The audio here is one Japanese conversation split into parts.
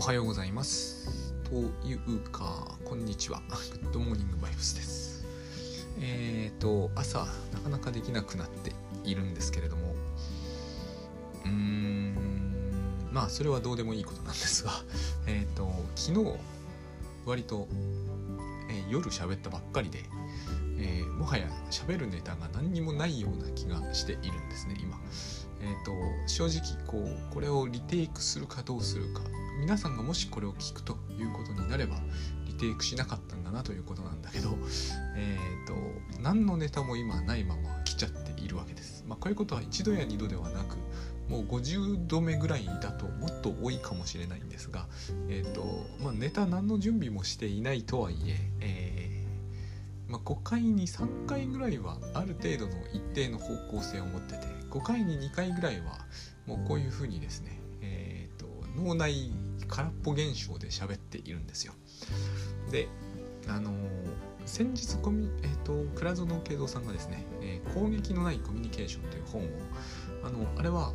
おはようございます。というかこんにちは。グッドモーニングバイブスです。えっ、ー、と朝なかなかできなくなっているんですけれども。うーんまあそれはどうでもいいことなんですが。えっ、ー、と昨日割と、えー、夜喋ったばっかりでえー、もはや喋るネタが何にもないような気がしているんですね今。えーと、正直こうこれをリテイクするかどうするか皆さんがもしこれを聞くということになればリテイクしなかったんだなということなんだけど、えーと、何のネタも今ないまま来ちゃっているわけです。まあ、こういうことは一度や二度ではなくもう50度目ぐらいだともっと多いかもしれないんですが、えーとまあ、ネタ何の準備もしていないとはいええー、まあ、5回に3回ぐらいはある程度の一定の方向性を持ってて5回に2回ぐらいはもうこういうふうにですね、脳内空っぽ現象で喋っているんですよ。であのー、先日コミ、えーと、倉園慶三さんがですね、えー、攻撃のないコミュニケーション」という本をあのあれは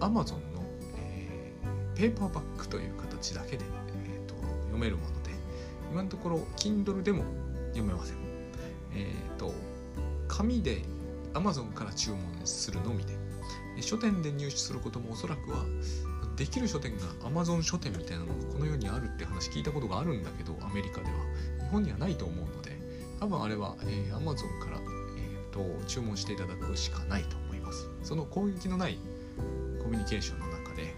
Amazon の、えー、ペーパーバッグという形だけで、えーと、読めるもので今のところ Kindle でも読めません。えっ、ー、と紙で Amazon から注文するのみで書店で入手することもおそらくはできる書店が Amazon 書店みたいなのがこの世にあるって話聞いたことがあるんだけどアメリカでは。日本にはないと思うので多分あれは、えー、Amazon から、えーと、注文していただくしかないと思います。その攻撃のないコミュニケーションの中で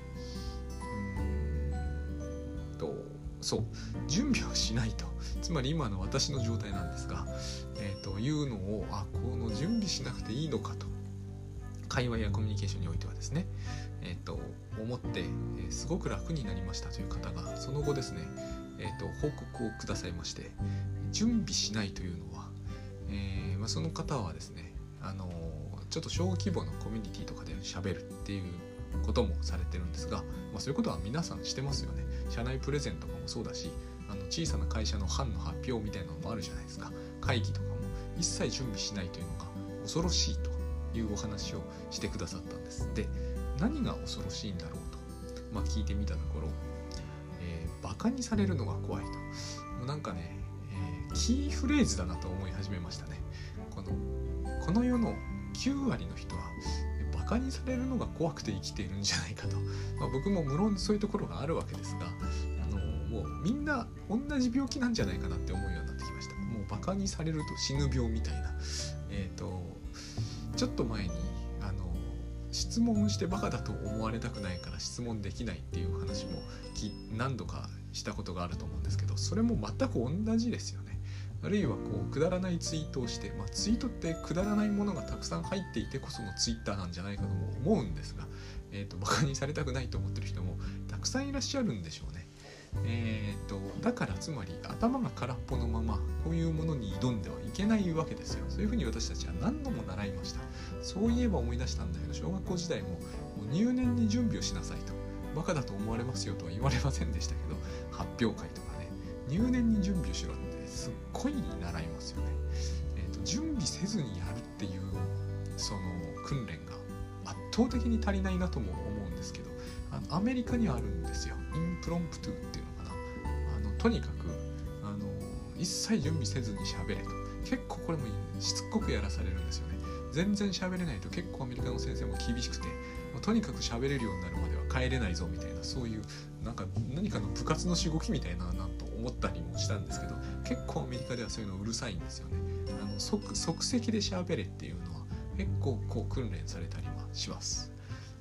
うんとそう。準備をしないと。つまり今の私の状態なんですが、えー、というのをあこの準備しなくていいのかと。会話やコミュニケーションにおいてはですね、えー、と思って、えー、すごく楽になりましたという方がその後ですね、えー、と報告をくださいまして準備しないというのは、えーまあ、その方はですね、あのちょっと小規模のコミュニティとかで喋るっていうこともされてるんですが、まあ、そういうことは皆さんしてますよね。社内プレゼントとかもそうだしあの小さな会社の班の発表みたいなのもあるじゃないですか。会議とかも一切準備しないというのが恐ろしいというお話をしてくださったんです。で何が恐ろしいんだろうと、まあ、聞いてみたところ、えー、バカにされるのが怖いと。もうなんかね、えー、キーフレーズだなと思い始めましたね。このこの世の9割の人はバカにされるのが怖くて生きているんじゃないかと、まあ、僕も無論そういうところがあるわけですがあのもうみんな同じ病気なんじゃないかなって思うようになってきました。もうバカにされると死ぬ病みたいな。えっ、ー、とちょっと前に質問してバカだと思われたくないから質問できないっていう話も何度かしたことがあると思うんですけどそれも全く同じですよね。あるいはこうくだらないツイートをして、まあ、ツイートってくだらないものがたくさん入っていてこそのツイッターなんじゃないかとも思うんですが、えーと、バカにされたくないと思ってる人もたくさんいらっしゃるんでしょうね。えーと、だからつまり頭が空っぽのままこういうものに挑んではいけないわけですよ。そういうふうに私たちは何度も習いました。そういえば思い出したんだけど小学校時代ももう入念に準備をしなさいと。バカだと思われますよとは言われませんでしたけど発表会とかね。入念に準備をしろってすっごい習いますよね、えーと、準備せずにやるっていうその訓練が圧倒的に足りないなとも思うんですけどあのアメリカにはあるんですよ。 impromptu っていうとにかくあの一切準備せずに喋れと。結構これもしつこくやらされるんですよね。全然喋れないと結構アメリカの先生も厳しくてとにかく喋れるようになるまでは帰れないぞみたいなそういうなんか何かの部活のしごきみたいななと思ったりもしたんですけど結構アメリカではそういうのうるさいんですよね。あの即即席で喋れっていうのは結構こう訓練されたりはします。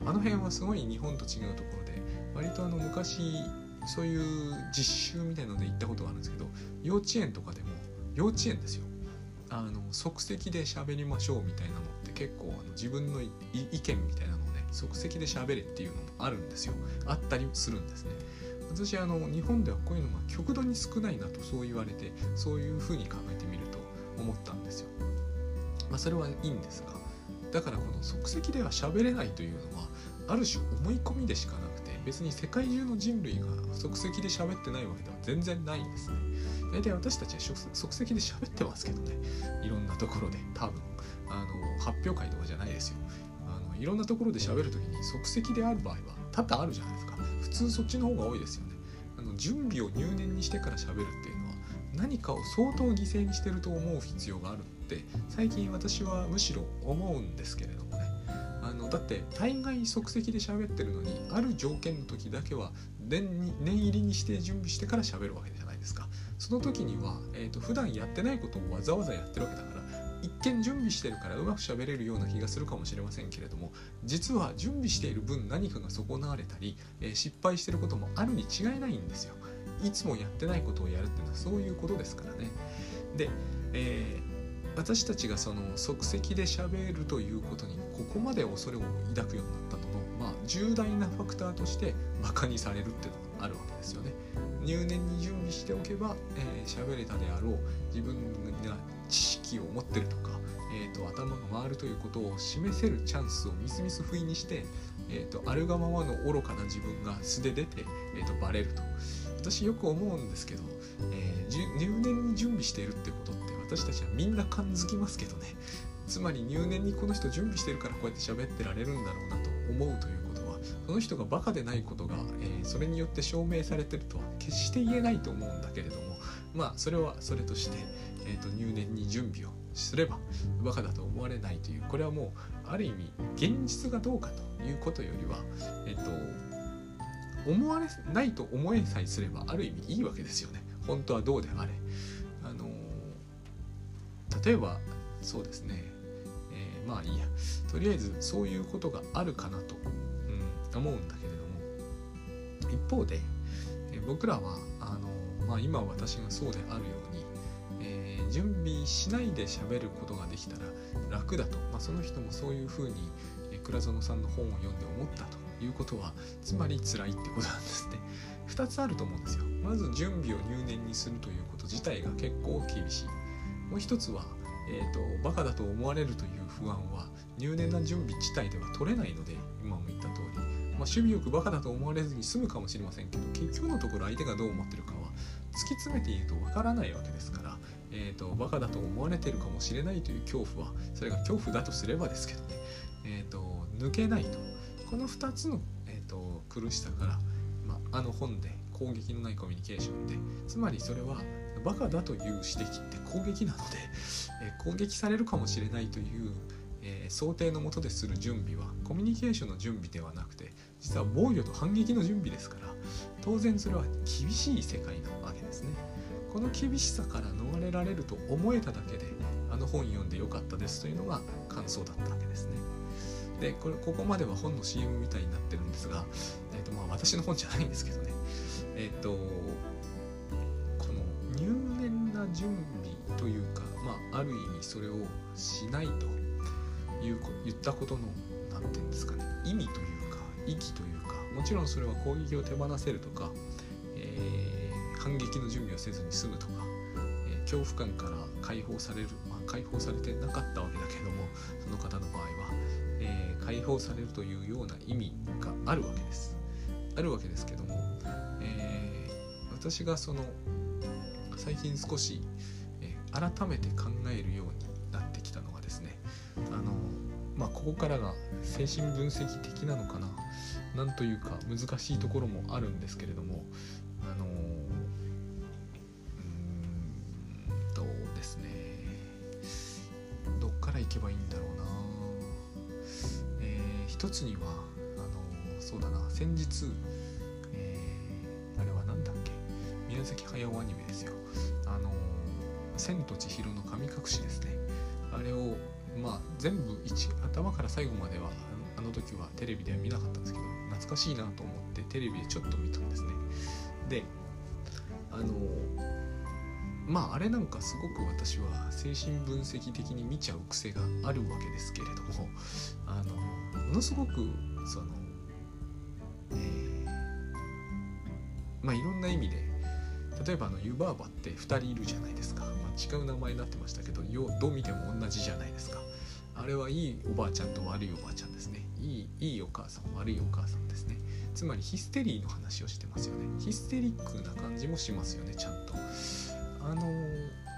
あの辺はすごい日本と違うところで割とあの昔そういう実習みたいので行ったことがあるんですけど幼稚園とかでも幼稚園ですよ。あの即席で喋りましょうみたいなのって結構あの自分の意見みたいなのをね即席で喋れっていうのもあるんですよ。あったりするんですね。私あの日本ではこういうのが極度に少ないなとそう言われてそういうふうに考えてみると思ったんですよ。まあそれはいいんですがだからこの即席では喋れないというのはある種思い込みでしかなくて別に世界中の人類が即席で喋ってないわけでは全然ないんですね。大体私たちは即席で喋ってますけどね。いろんなところで多分。あの発表会とかじゃないですよ。あのいろんなところで喋る時に即席である場合は多々あるじゃないですか。普通そっちの方が多いですよね。あの準備を入念にしてから喋るっていうのは何かを相当犠牲にしてると思う必要があるって最近私はむしろ思うんですけれどのだって大概即席で喋ってるのにある条件の時だけは念に念入りにして準備してから喋るわけじゃないですか。その時には、えーと、普段やってないことをわざわざやってるわけだから一見準備してるからうまく喋れるような気がするかもしれませんけれども実は準備している分何かが損なわれたり、えー、失敗してることもあるに違いないんですよ。いつもやってないことをやるっていうのはそういうことですからね。で、えー、私たちがその即席で喋るということにここまで恐れを抱くようになったのの、まあ、重大なファクターとしてバカにされるっていうのがあるわけですよね。入念に準備しておけば喋、えー、れたであろう自分が知識を持ってるとか、えーと、頭が回るということを示せるチャンスをみすみす不意にして、えーと、あるがままの愚かな自分が素で出て、えーと、バレると。私よく思うんですけど、えー、入念に準備しているってことって私たちはみんな感づきますけどね。つまり入念にこの人準備してるからこうやって喋ってられるんだろうなと思うということはその人がバカでないことが、えー、それによって証明されてるとは決して言えないと思うんだけれどもまあそれはそれとして、えーと、入念に準備をすればバカだと思われないというこれはもうある意味現実がどうかということよりはえっ、ー、と思われないと思えさえすればある意味いいわけですよね。本当はどうであれ。例えばそうですね、えー、まあいいや。とりあえずそういうことがあるかなと、うん、思うんだけれども。一方で、えー、僕らはあの、まあ、今私がそうであるように、えー、準備しないで喋ることができたら楽だと、まあ、その人もそういうふうに倉園さんの本を読んで思ったということはつまり辛いってことなんですね。2つあると思うんですよ。まず準備を入念にするということ自体が結構厳しいもう一つは、えーと、バカだと思われるという不安は入念な準備自体では取れないので今も言った通り、まあ、守備よくバカだと思われずに済むかもしれませんけど結局のところ相手がどう思ってるかは突き詰めているとわからないわけですから、えーと、バカだと思われてるかもしれないという恐怖はそれが恐怖だとすればですけどね、えーと抜けないと。この2つの、えーと、苦しさから、まあ、あの本で攻撃のないコミュニケーションでつまりそれはバカだという指摘って攻撃なので、えー、攻撃されるかもしれないという、えー、想定のもとでする準備はコミュニケーションの準備ではなくて実は防御と反撃の準備ですから当然それは厳しい世界なわけですね。この厳しさから逃れられると思えただけであの本読んでよかったですというのが感想だったわけですね。でこれここまでは本の CM みたいになってるんですが、えーとまあ、私の本じゃないんですけどねえっ、ー、と準備というか、まあ、ある意味それをしないという言ったことの何て言うんですかね意味というか意義というかもちろんそれは攻撃を手放せるとか、えー、反撃の準備をせずに済むとか、えー、恐怖感から解放される、まあ、解放されてなかったわけだけどもその方の場合はえー、解放されるというような意味があるわけです。あるわけですけども、え、私がその最近少し、えー、改めて考えるようになってきたのがですねあのまあここからが精神分析的なのかななんというか難しいところもあるんですけれどもあのうんとですねどっから行けばいいんだろうな。一つにはあのそうだな先日、宮崎駿アニメですよあの「千と千尋の神隠し」ですね。あれをまあ全部一頭から最後まではあの時はテレビでは見なかったんですけど懐かしいなと思ってテレビでちょっと見たんですね。であのまああれなんかすごく私は精神分析的に見ちゃう癖があるわけですけれどもあのものすごくその、例えばあの湯婆婆って2人いるじゃないですか、まあ、違う名前になってましたけどよどう見ても同じじゃないですか。あれはいいおばあちゃんと悪いおばあちゃんですね。いいいいお母さん悪いお母さんですね。つまりヒステリーの話をしてますよね。ヒステリックな感じもしますよねちゃんと。あの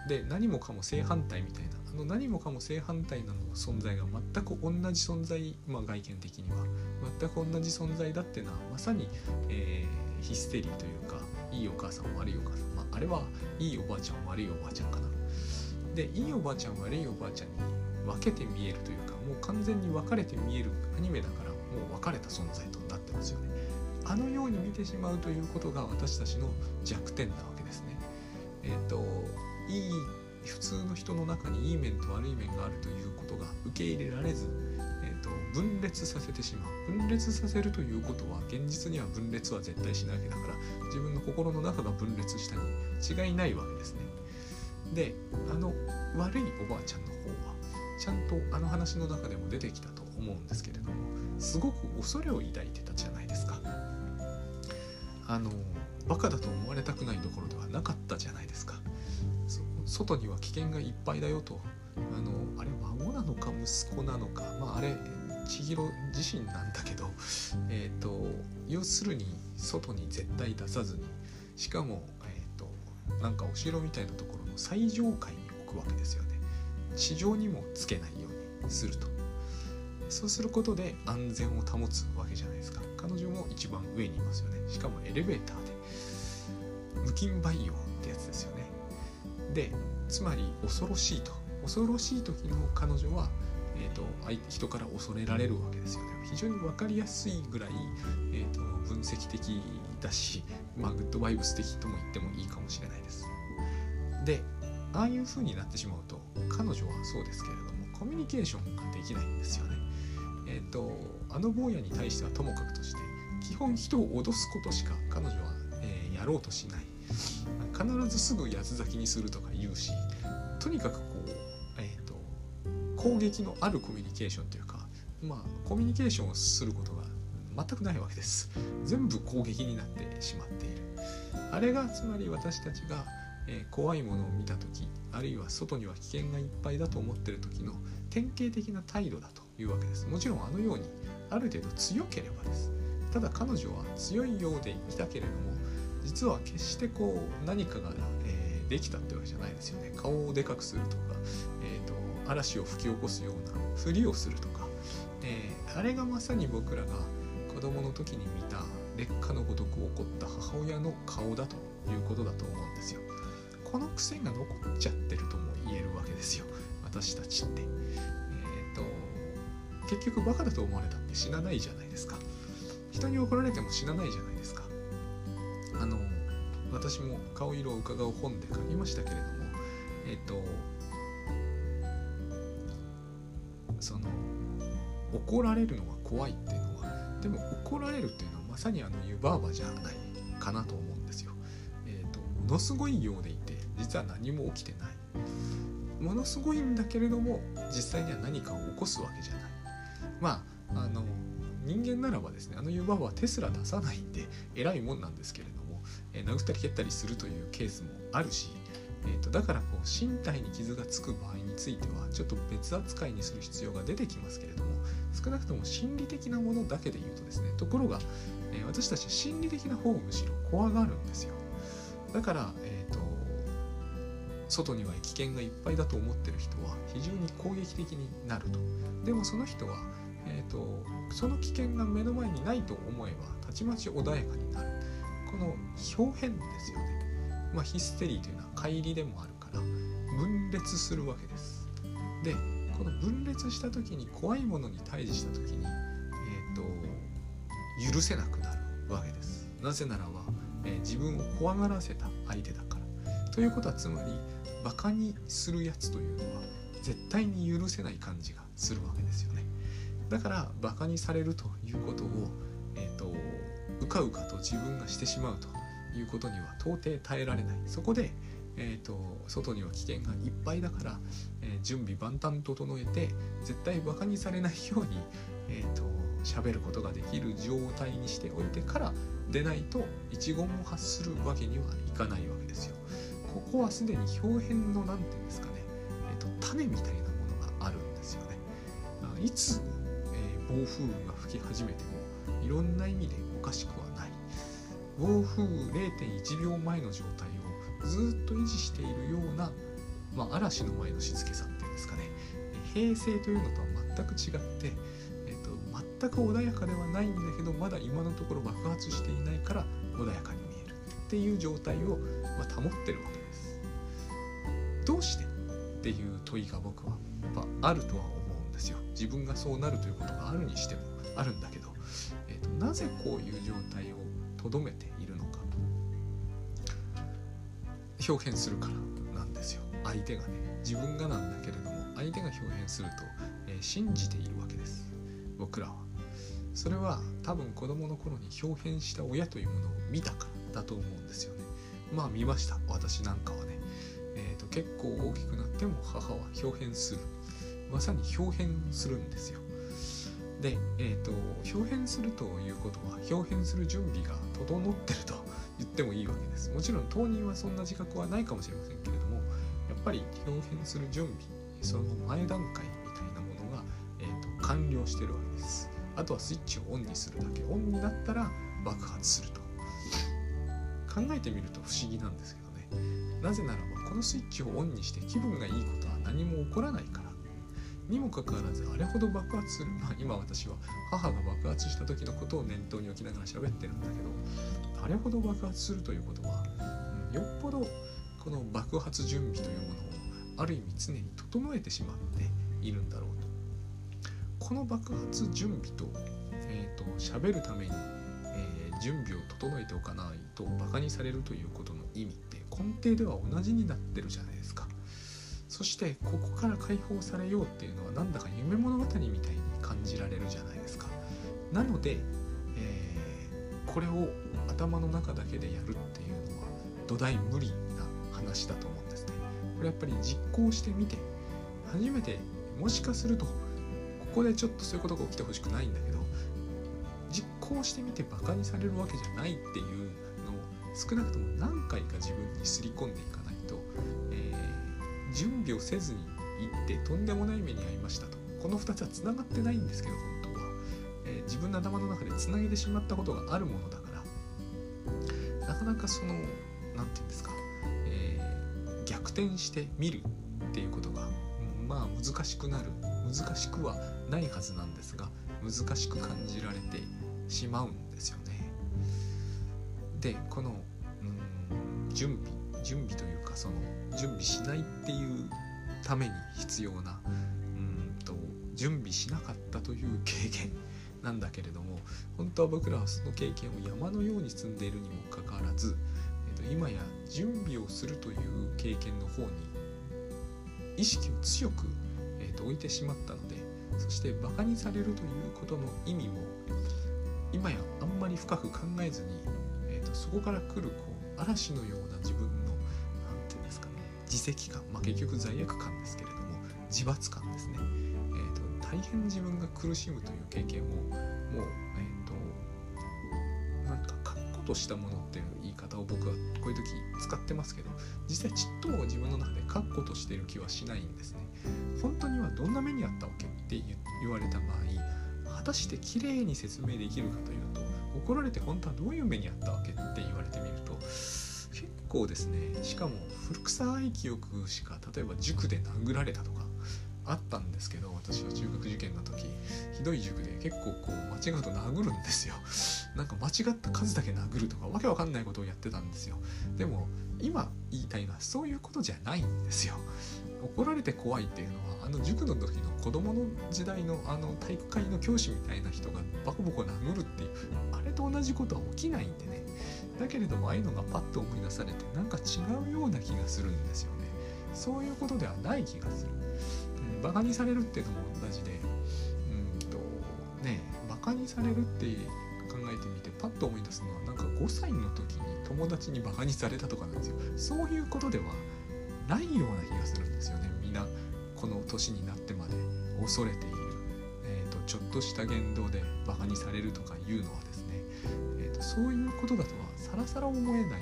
で何もかも正反対みたいな。あの何もかも正反対なの存在が全く同じ存在、まあ、外見的には。全く同じ存在だっていうのはまさに、えー、ヒステリーといういいお母さん悪いお母さん、まあ、あれはいいおばあちゃん悪いおばあちゃんかな。でいいおばあちゃん悪いおばあちゃんに分けて見えるというかもう完全に分かれて見えるアニメだからもう分かれた存在となってますよね。あのように見てしまうということが私たちの弱点なわけですね。えっ、ー、といい普通の人の中にいい面と悪い面があるということが受け入れられず、えーと、分裂させてしまう。分裂させるということは現実には分裂は絶対しないわけだから自分の心の中が分裂したに違いないわけですね。であの悪いおばあちゃんの方はちゃんとあの話の中でも出てきたと思うんですけれどもすごく恐れを抱いてたじゃないですか。あのバカだと思われたくないところではなかったじゃないですか。外には危険がいっぱいだよと。あのあれ孫なのか息子なのか。まああれ千尋自身なんだけどえ、ー、と要するに外に絶対出さずにしかもえっ、ー、となんかお城みたいなところの最上階に置くわけですよね。地上にもつけないようにすると。そうすることで安全を保つわけじゃないですか。彼女も一番上にいますよね。しかもエレベーターで無菌培養ってやつですよね。でつまり恐ろしいと。恐ろしい時の彼女は、えーと、人から恐れられるわけですよ。ね非常に分かりやすいぐらい、えーと、分析的だし、まあ、グッドバイブス的とも言ってもいいかもしれないです。でああいう風になってしまうと彼女はそうですけれどもコミュニケーションができないんですよね。えっ、ー、とあの坊やに対してはともかくとして基本人を脅すことしか彼女は、えー、やろうとしない。必ずすぐ八つ咲きにするとか言うしとにかく、攻撃のあるコミュニケーションというかまあコミュニケーションをすることが全くないわけです。全部攻撃になってしまっている。あれがつまり私たちが、えー、怖いものを見た時あるいは外には危険がいっぱいだと思ってる時の典型的な態度だというわけです。もちろんあのようにある程度強ければです。ただ彼女は強いようでいたけれども実は決してこう何かが、えー、できたってわけじゃないですよね。顔をでかくするとか、嵐を吹き起こすようなふりをするとか、え、あれがまさに僕らが子供の時に見た劣化のごとく起こった母親の顔だということだと思うんですよ。この癖が残っちゃってるとも言えるわけですよ。私たちって。えっ、ー、と結局バカだと思われたって死なないじゃないですか。人に怒られても死なないじゃないですか。あの私も顔色を伺う本で書きましたけれどもえっ、と怒られるのが怖いっていうのはでも怒られるっていうのはまさにあの湯婆婆じゃないかなと思うんですよ。えっ、とものすごいようでいて実は何も起きてない。ものすごいんだけれども実際には何かを起こすわけじゃない。まああの人間ならばですねあの湯婆婆はテスラ出さないんで偉いもんなんですけれどもえ殴ったり蹴ったりするというケースもあるし、えーと、だからこう身体に傷がつく場合についてはちょっと別扱いにする必要が出てきますけれども少なくとも心理的なものだけで言うとですねところが、えー、私たち心理的な方をむしろ怖がるんですよ。だから、えーと、外には危険がいっぱいだと思ってる人は非常に攻撃的になると。でもその人は、えーとその危険が目の前にないと思えばたちまち穏やかになる。この表変ですよね、まあ、ヒステリーというのは乖離でもあるから分裂するわけです。でこの分裂した時に怖いものに対峙した時に、えーと、許せなくなるわけです。なぜならば、えー、自分を怖がらせた相手だから。ということはつまりバカにするやつというのは絶対に許せない感じがするわけですよね。だからバカにされるということを、えーとうかうかと自分がしてしまうということには到底耐えられない。そこで、えーと、外には危険がいっぱいだから、えー、準備万端整えて絶対バカにされないように、えーと、喋ることができる状態にしておいてから出ないと一言も発するわけにはいかないわけですよ。ここはすでに表変の何て言うんですかね、えーと、種みたいなものがあるんですよね。いつ、えー、暴風雨が吹き始めてもいろんな意味でおかしくはない暴風雨0.1秒前の状態ずっと維持しているような、まあ、嵐の前の静けさっていうんですかね。平成というのとは全く違って、えーと、全く穏やかではないんだけどまだ今のところ爆発していないから穏やかに見えるっていう状態を、まあ、保ってるわけです。どうしてっていう問いが僕はやっぱあるとは思うんですよ。自分がそうなるということがあるにしてもあるんだけど、えーと、なぜこういう状態をとどめているのか。表現するからなんですよ。相手がね。自分がなんだけれども相手が表現すると、えー、信じているわけです。僕らは。それは多分子供の頃に表現した親というものを見たからだと思うんですよね。まあ見ました。私なんかはね、えーと、結構大きくなっても母は表現する。まさに表現するんですよ。で、えーと、表現するということは表現する準備が整ってると。ってもいいわけです。もちろん当人はそんな自覚はないかもしれませんけれどもやっぱり表現する準備その前段階みたいなものが、えーと完了してるわけです。あとはスイッチをオンにするだけ。オンになったら爆発すると。考えてみると不思議なんですけどね。なぜならばこのスイッチをオンにして気分がいいことは何も起こらないから。にもかかわらずあれほど爆発する、まあ、今私は母が爆発した時のことを念頭に置きながら喋ってるんだけどあれほど爆発するということは、うん、よっぽどこの爆発準備というものをある意味常に整えてしまっているんだろうと。この爆発準備と,、えーと、喋るために、えー、準備を整えておかないとバカにされるということの意味って根底では同じになってるじゃないですか。そしてここから解放されようっていうのはなんだか夢物語みたいに感じられるじゃないですか。なので、えー、これを頭の中だけでやるっていうのは土台無理な話だと思うんですね。これやっぱり実行してみて初めてもしかするとここでちょっとそういうことが起きてほしくないんだけど実行してみてバカにされるわけじゃないっていうのを少なくとも何回か自分にすり込んでいかないと、えー、準備をせずに行ってとんでもない目に遭いましたと。この2つはつながってないんですけど本当は、えー、自分の頭の中でつなげてしまったことがあるものだから。なかなかその何て言うんですか、えー、逆転してみるっていうことがまあ難しくなる。難しくはないはずなんですが難しく感じられてしまうんですよね。でこの準備。準備というかその準備しないっていうために必要なうんと準備しなかったという経験なんだけれども本当は僕らはその経験を山のように積んでいるにもかかわらず、えー、と今や準備をするという経験の方に意識を強くと置いてしまったのでそしてバカにされるということの意味も今やあんまり深く考えずに、えーと、そこから来るこう嵐のような責感、まあ、結局罪悪感ですけれども自罰感ですね、えーと、大変自分が苦しむという経験をもう、えーと、なんか確固としたものっていう言い方を僕はこういう時使ってますけど実際ちっとも自分の中で確固としている気はしないんですね。本当にはどんな目にあったわけって言われた場合果たして綺麗に説明できるかというと怒られて本当はどういう目にあったわけって言われてみると構ですねしかも古臭い記憶しか例えば塾で殴られたとかあったんですけど私は中学受験の時ひどい塾で結構こう間違うと殴るんですよ。なんか間違った数だけ殴るとかわけわかんないことをやってたんですよ。でも今言いたいのはそういうことじゃないんですよ。怒られて怖いっていうのはあの塾の時の子供の時代のあの体育会の教師みたいな人がバコボコ殴るっていうあれと同じことは起きないんでね。だけれどもああいうのがパッと思い出されてなんか違うような気がするんですよね。そういうことではない気がする、うん、バカにされるっていうのも同じでうんとねバカにされるって考えてみてパッと思い出すのはなんか5歳の時に友達にバカにされたとかなんですよ。そういうことではないような気がするんですよね。みんなこの年になってまで恐れている、えーと、ちょっとした言動でバカにされるとかいうのはですね、えーと、そういうことだとはさらさら思えない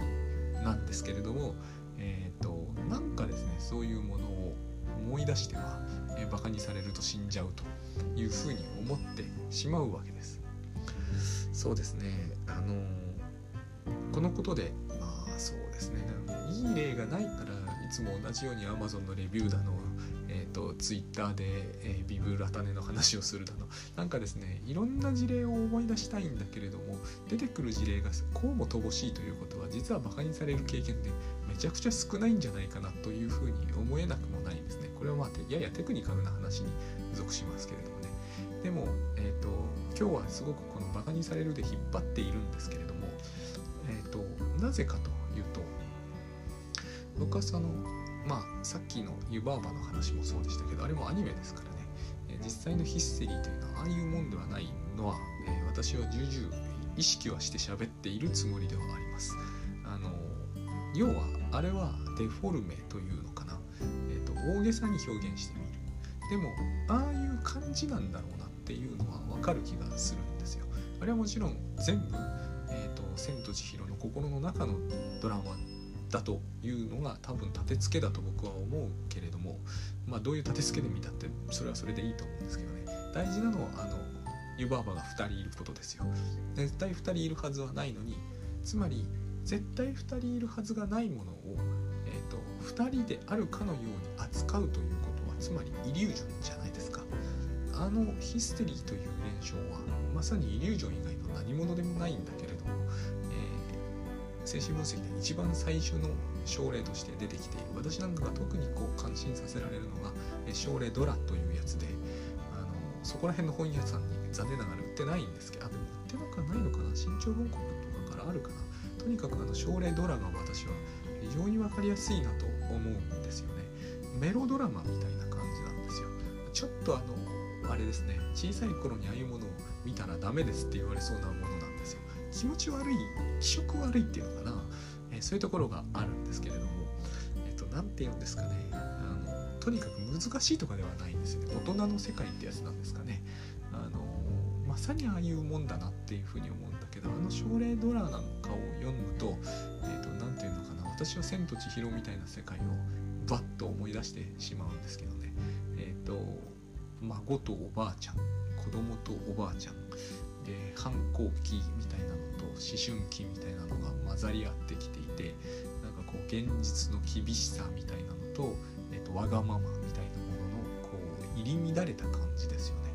なんですけれども、えーと、なんかですねそういうものを思い出しては、えー、バカにされると死んじゃうというふうに思ってしまうわけです。そうですねあのー、このことでまあそうですねいい例がないからいつも同じように Amazon のレビューだの、と、ツイッターで、えー、ビブラタネの話をするだの。なんかですねいろんな事例を思い出したいんだけれども出てくる事例がこうも乏しいということは実はバカにされる経験でめちゃくちゃ少ないんじゃないかなというふうに思えなくもないんですね。これはまあややテクニカルな話に属しますけれどもね。でも、えーと、今日はすごくこのバカにされるで引っ張っているんですけれども、えーと、なぜかというと僕はそのまあさっきの湯婆婆の話もそうでしたけどあれもアニメですからね、え実際のヒステリーというのはああいうもんではないのは、え、私は重々意識はして喋っているつもりではあります。あの要はあれはデフォルメというのかな、えーと、大げさに表現してみる。でもああいう感じなんだろうなっていうのは分かる気がするんですよ。あれはもちろん全部「えーと、千と千尋の心の中のドラマ」だというのが多分立て付けだと僕は思うけれどもまあどういう立て付けで見たってそれはそれでいいと思うんですけどね。大事なのはあの湯婆婆が2人いることですよ。絶対2人いるはずはないのにつまり絶対2人いるはずがないものを、えーと、2人であるかのように扱うということはつまりイリュージョンじゃないですか。あのヒステリーという現象はまさにイリュージョン以外の何者でもないんだ、精神分析で一番最初の症例として出てきている私なんかが特にこう感心させられるのが症例ドラというやつであのそこら辺の本屋さんに、残念ながら売ってないんですけどあでも売ってなくはないのかな？新潮文庫とかからあるかな？とにかくあの症例ドラマは私は非常に分かりやすいなと思うんですよね。メロドラマみたいな感じなんですよ。ちょっとあのあれですね。小さい頃にああいうものを見たらダメですって言われそうなものなんですよ。気持ち悪い気色悪いっていうのかな、えー、そういうところがあるんですけれども。え、ー、と何て言うんですかね。あのとにかく難しいとかではないんですよね。大人の世界ってやつなんですかね。あのまさにああいうもんだなっていうふうに思うんだけどあの症例ドラなんかを読むと何、えーと、て言うのかな。私は「千と千尋」みたいな世界をバッと思い出してしまうんですけどね。えっ、ー、と孫とおばあちゃん子供とおばあちゃん。で反抗期みたいなのと思春期みたいなのが混ざり合ってきていてなんかこう現実の厳しさみたいなのと,、えーと、わがままみたいなもののこう入り乱れた感じですよね。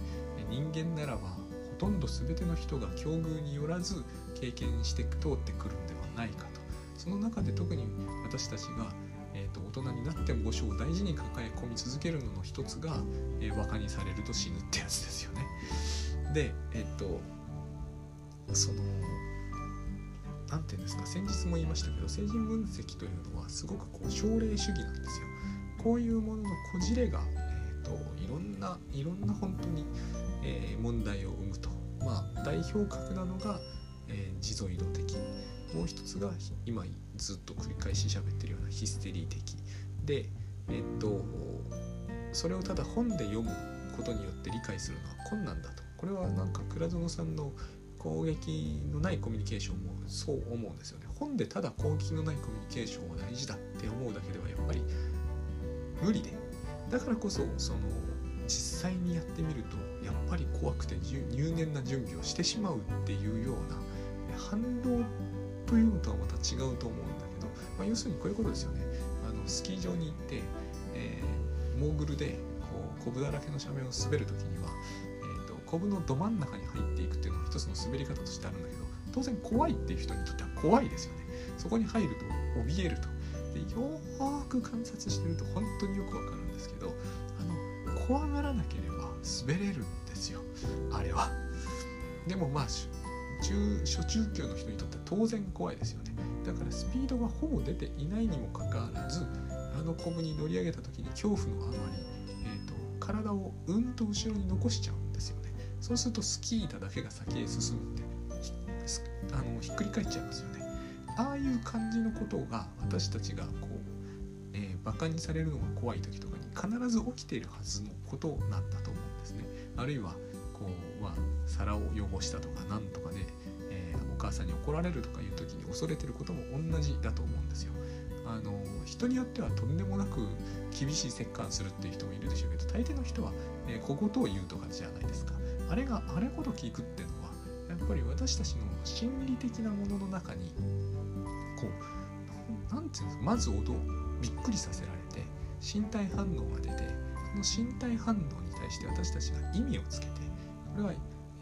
人間ならばほとんど全ての人が境遇によらず経験して通ってくるんではないかとその中で特に私たちが、えーと、大人になっても五章を大事に抱え込み続けるのの一つが、えー、バカにされると死ぬってやつですよね。でえっ、ー、とその何て言うんですか先日も言いましたけど成人分析というのはすごくこう奨励主義なんですよ。こういうもののこじれが、えーと、いろんないろんな本当にえー、問題を生むと、まあ、代表格なのが、えー、地蔵移動的。もう一つが今ずっと繰り返し喋ってるようなヒステリー的。でえっとそれをただ本で読むことによって理解するのは困難だと。これはなんか倉園さんの攻撃のないコミュニケーションもそう思うんですよね。本でただ攻撃のないコミュニケーションは大事だって思うだけではやっぱり無理で。だからこそその実際にやってみるとやっぱり怖くて入念な準備をしてしまうっていうような反動というのとはまた違うと思うんだけど、まあ、要するにこういうことですよね。あのスキー場に行って、えー、モーグルでこうコブだらけの斜面を滑る時に、コブのど真ん中に入っていくっていうのが一つの滑り方としてあるんだけど当然怖いっていう人にとっては怖いですよね。そこに入ると怯えると。でよーく観察してると本当によくわかるんですけど怖がらなければ滑れるんですよ。あれは。でもまあ中初中級の人にとっては当然怖いですよね。だからスピードがほぼ出ていないにもかかわらずあのコブに乗り上げた時に恐怖のあまり、えーと、体をうんと後ろに残しちゃう。そうするとスキー板だけが先へ進むんであのひっくり返っちゃいますよねああいう感じのことが私たちがこう、えー、バカにされるのが怖い時とかに必ず起きているはずのことなんだと思うんですね。あるいはこう、まあ、皿を汚したとか何とかで、えー、お母さんに怒られるとかいう時に恐れてることも同じだと思うんですよ。あの人によってはとんでもなく厳しい折檻するっていう人もいるでしょうけど大抵の人は、えー、小言を言うとかじゃないですか。あれがあれほど聞くっていうのはやっぱり私たちの心理的なものの中にこう何て言うんですかまず驚びっくりさせられて身体反応が出てこの身体反応に対して私たちが意味をつけてこれは、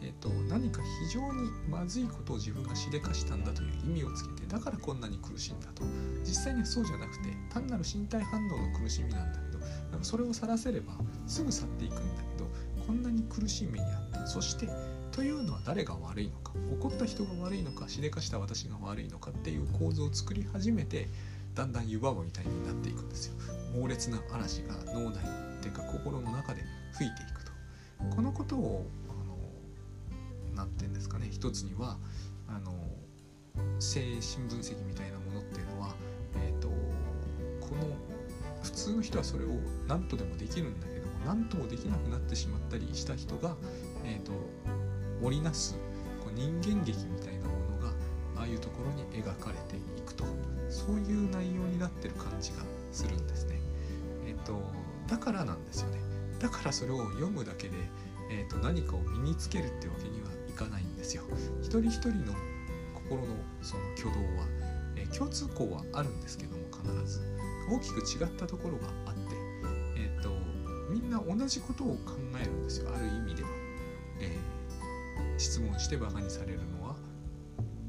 えーと、何か非常にまずいことを自分がしでかしたんだという意味をつけてだからこんなに苦しいんだと。実際にはそうじゃなくて単なる身体反応の苦しみなんだけどそれをさらせればすぐ去っていくんだけどこんなに苦しい目にあったそしてというのは誰が悪いのか怒った人が悪いのかしでかした私が悪いのかっていう構造を作り始めてだんだん湯婆婆みたいになっていくんですよ。猛烈な嵐が脳内っていうか心の中で吹いていくと。このことを何て言うんですかね一つにはあの精神分析みたいなものっていうのは、えーと、この普通の人はそれを何とでもできるんだけども何ともできなくなってしまったりした人が、えーと、織りなすこう人間劇みたいなものがああいうところに描かれていくとそういう内容になってる感じがするんですね。え、ー、とだからなんですよね。だからそれを読むだけで、えーと、何かを身につけるってわけにはいかないんですよ。一人一人の心のその挙動は、えー、共通項はあるんですけども必ず大きく違ったところがあって、えーと、みんな同じことを考えるんですよある意味では。えー、質問してバカにされるのは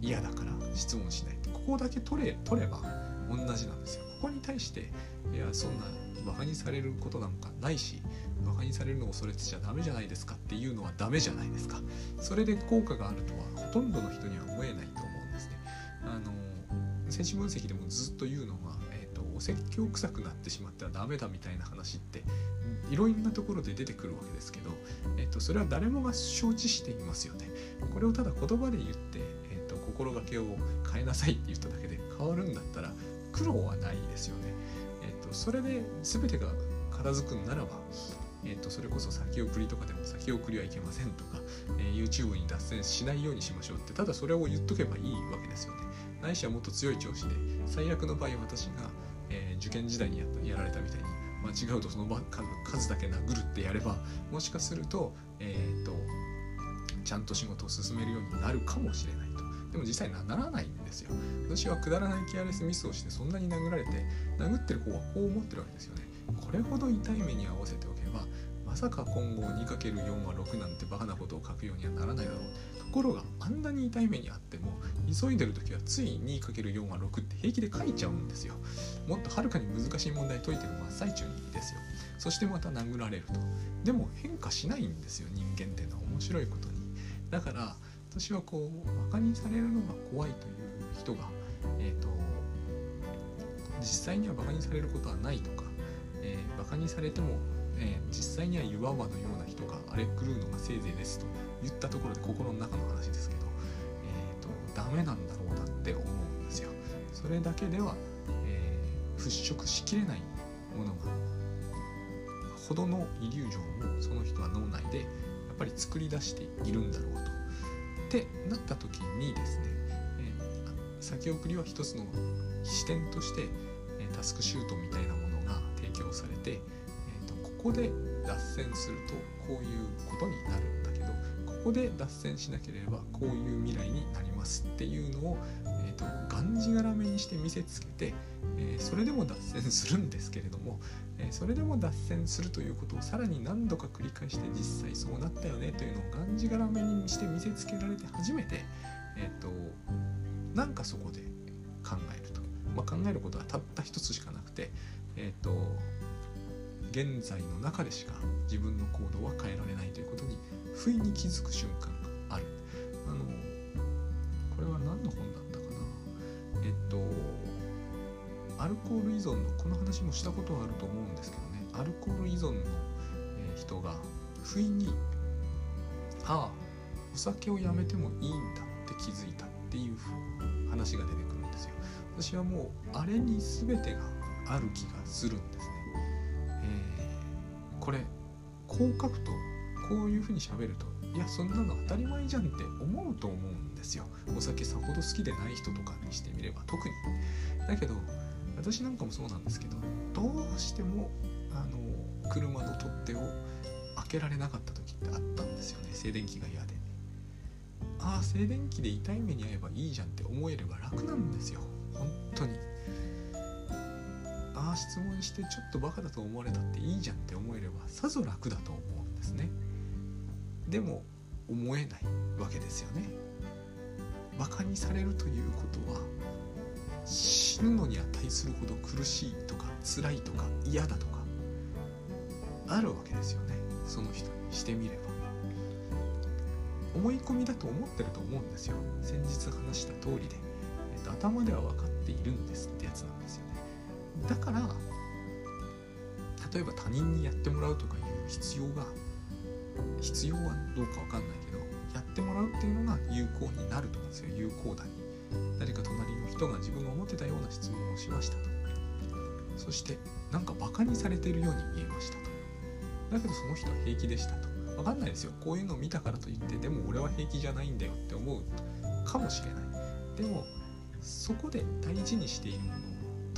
嫌だから質問しないここだけ取れ取れば同じなんですよ。ここに対していやそんなバカにされることなんかないしバカにされるのを恐れてちゃダメじゃないですかっていうのはダメじゃないですか。それで効果があるとはほとんどの人には思えないと思うんですね。あの精神分析でもずっと言うのは、お説教臭くなってしまってはダメだみたいな話っていろんなところで出てくるわけですけど、えーと、それは誰もが承知していますよねこれをただ言葉で言って、えーと心がけを変えなさいって言っただけで変わるんだったら苦労はないですよね。えっ、とそれで全てが片付くんならば、えっとそれこそ先送りとかでも先送りはいけませんとか、えー、YouTube に脱線しないようにしましょうってただそれを言っとけばいいわけですよね。ないしはもっと強い調子で最悪の場合私が、えー、受験時代にやったやられたみたいに間違うとその数だけ殴るってやればもしかすると,、えーとちゃんと仕事を進めるようになるかもしれないと。でも実際ならないんですよ。私はくだらないケアレスミスをしてそんなに殴られて殴ってる方はこう思ってるわけですよね。これほど痛い目に合わせておけばまさか今後 2×4 は6なんてバカなことを書くようにはならないだろう。ところがあんなに痛い目にあっても急いでる時はつい 2×4 は6って平気で書いちゃうんですよ。もっとはるかに難しい問題解いてる真っ最中にですよ。そしてまた殴られると。でも変化しないんですよ人間っていうのは面白いことに。だから私はこうバカにされるのが怖いという人が、えーと、実際にはバカにされることはないとか、えー、バカにされても、えー、実際には湯婆婆のような人が荒れ狂うのがせいぜいですと。言ったところで心の中の話ですけど、えーと、ダメなんだろうなって思うんですよ。それだけでは、えー、払拭しきれないものがほどのイリュージョンをその人は脳内でやっぱり作り出しているんだろうとってなった時にですね、えー、先送りは一つの視点として、え、タスクシュートみたいなものが提供されて、えーと、ここで脱線するとこういうことになるんだここで脱線しなければこういう未来になりますっていうのを、えーと、がんじがらめにして見せつけて、えー、それでも脱線するんですけれども、えそれでも脱線するということをさらに何度か繰り返して実際そうなったよねというのをがんじがらめにして見せつけられて初めて、えーと、なんかそこで考えると、まあ、考えることはたった一つしかなくて、えーと、現在の中でしか自分の行動は変えられないということに不意に気づく瞬間がある。あのこれは何の本だったかな？えっとアルコール依存のこの話もしたことはあると思うんですけどね。アルコール依存の、人が不意にああお酒をやめてもいいんだって気づいたっていう話が出てくるんですよ。私はもうあれに全てがある気がするんですね、これこう書くとこういうふうに喋るといやそんなの当たり前じゃんって思うと思うんですよ。お酒さほど好きでない人とかにしてみれば特に。だけど私なんかもそうなんですけどどうしてもあの車の取っ手を開けられなかった時ってあったんですよね。静電気が嫌で。ああ静電気で痛い目に遭えばいいじゃんって思えれば楽なんですよ。本当に。ああ質問してちょっとバカだと思われたっていいじゃんって思えればさぞ楽だと思うんですね。でも思えないわけですよね。バカにされるということは死ぬのに値するほど苦しいとか辛いとか嫌だとかあるわけですよね。その人にしてみれば。思い込みだと思ってると思うんですよ。先日話した通りで、えっと、頭では分かっているんですってやつなんですよ。だから例えば他人にやってもらうとかいう必要が必要はどうか分かんないけどやってもらうっていうのが有効になると思うんですよ。有効だに。誰か隣の人が自分が思ってたような質問をしましたと。そしてなんかバカにされてるように見えましたと。だけどその人は平気でしたと。分かんないですよ。こういうのを見たからといってでも俺は平気じゃないんだよって思うかもしれない。でもそこで大事にしているもの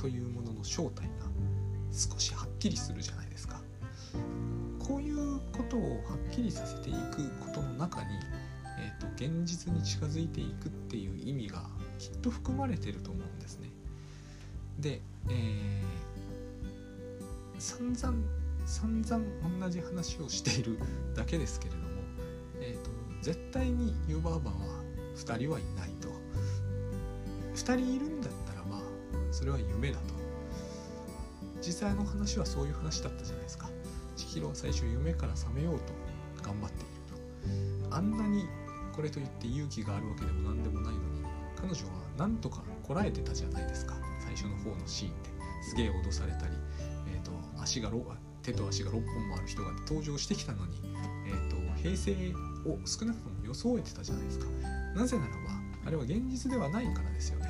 というものの正体が少しはっきりするじゃないですか。こういうことをはっきりさせていくことの中に、えーと、現実に近づいていくっていう意味がきっと含まれてると思うんですね。で、えー、散々散々同じ話をしているだけですけれども、えーと、絶対にユーバーバーは2人はいないと。2人いるんだっそれは夢だと。実際の話はそういう話だったじゃないですか。千尋は最初夢から覚めようと頑張っていると。あんなにこれといって勇気があるわけでも何でもないのに彼女はなんとかこらえてたじゃないですか。最初の方のシーンで。すげえ脅されたり、えーと、足が手と足が6本もある人が登場してきたのに、えーと、平成を少なくとも装えてたじゃないですか。なぜならばあれは現実ではないからですよね。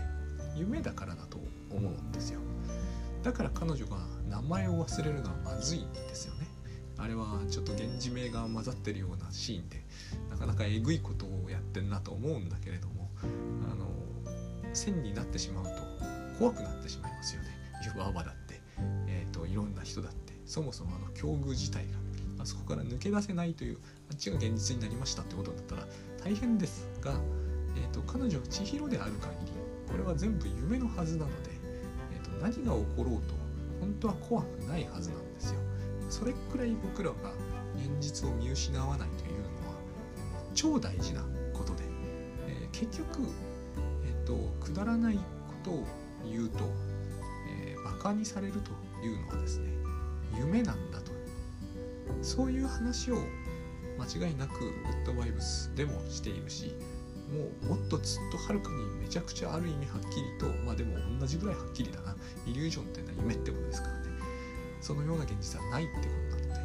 夢だからだと。思うんですよ。だから彼女が名前を忘れるのはまずいんですよね。あれはちょっと源氏名が混ざってるようなシーンでなかなかえぐいことをやってんなと思うんだけれどもあの線になってしまうと怖くなってしまいますよね。湯婆婆だって、えーといろんな人だって。そもそもあの境遇自体があそこから抜け出せないというあっちが現実になりましたってことだったら大変ですが、えーと、彼女は千尋である限りこれは全部夢のはずなので、何が起ころうと本当は怖くないはずなんですよ。それくらい僕らが現実を見失わないというのは超大事なことで、えー、結局、えーと、くだらないことを言うと、えー、バカにされるというのはですね夢なんだとそういう話を間違いなくグッドバイブスでもしているしもうもっとずっとはるかにめちゃくちゃある意味はっきりとまあでも同じぐらいはっきりだな。イリュージョンっていうのは夢ってことですからね。そのような現実はないってことなの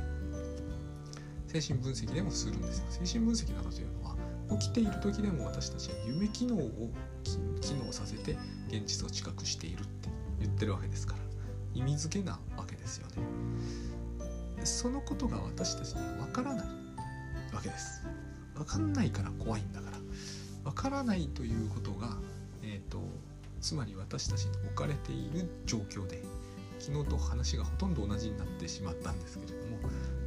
で精神分析でもするんですよ。精神分析などというのは起きている時でも私たちは夢機能を機能させて現実を知覚しているって言ってるわけですから。意味付けなわけですよね。そのことが私たちには分からないわけです。分かんないから怖いんだから。分からないということがえ、ー、とつまり私たちに置かれている状況で昨日と話がほとんど同じになってしまったんですけれども、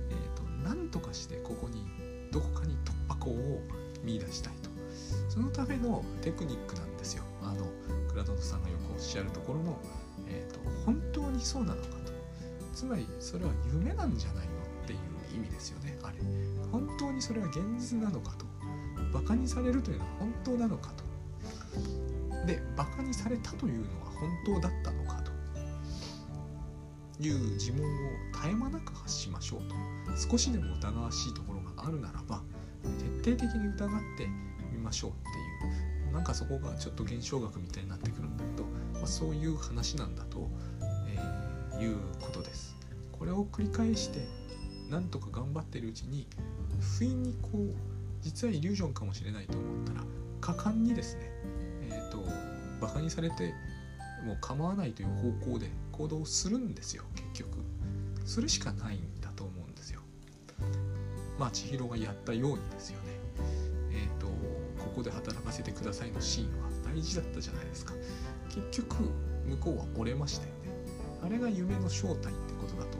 えーと、何とかしてここにどこかに突破口を見出したいと。そのためのテクニックなんですよ。あの倉戸さんがよくおっしゃるところのえーと、本当にそうなのかと。つまりそれは夢なんじゃないのっていう意味ですよねあれ。本当にそれは現実なのかと。バカにされるというのは本当なのかと。でバカにされたというのは本当だったのかと。いう自問を絶え間なく発しましょうと。少しでも疑わしいところがあるならば徹底的に疑ってみましょうっていう。なんかそこがちょっと現象学みたいになってくるんだけどまあ、そういう話なんだと、えー、いうことです。これを繰り返してなんとか頑張ってるうちに不意にこう実はイリュージョンかもしれないと思ったら果敢にですねえっ、ー、とバカにされてもう構わないという方向で行動するんですよ結局。それしかないんだと思うんですよ。まあ千尋がやったようにですよね。えっ、ー、とここで働かせてくださいのシーンは大事だったじゃないですか。結局向こうは折れましたよね。あれが夢の正体ってことだと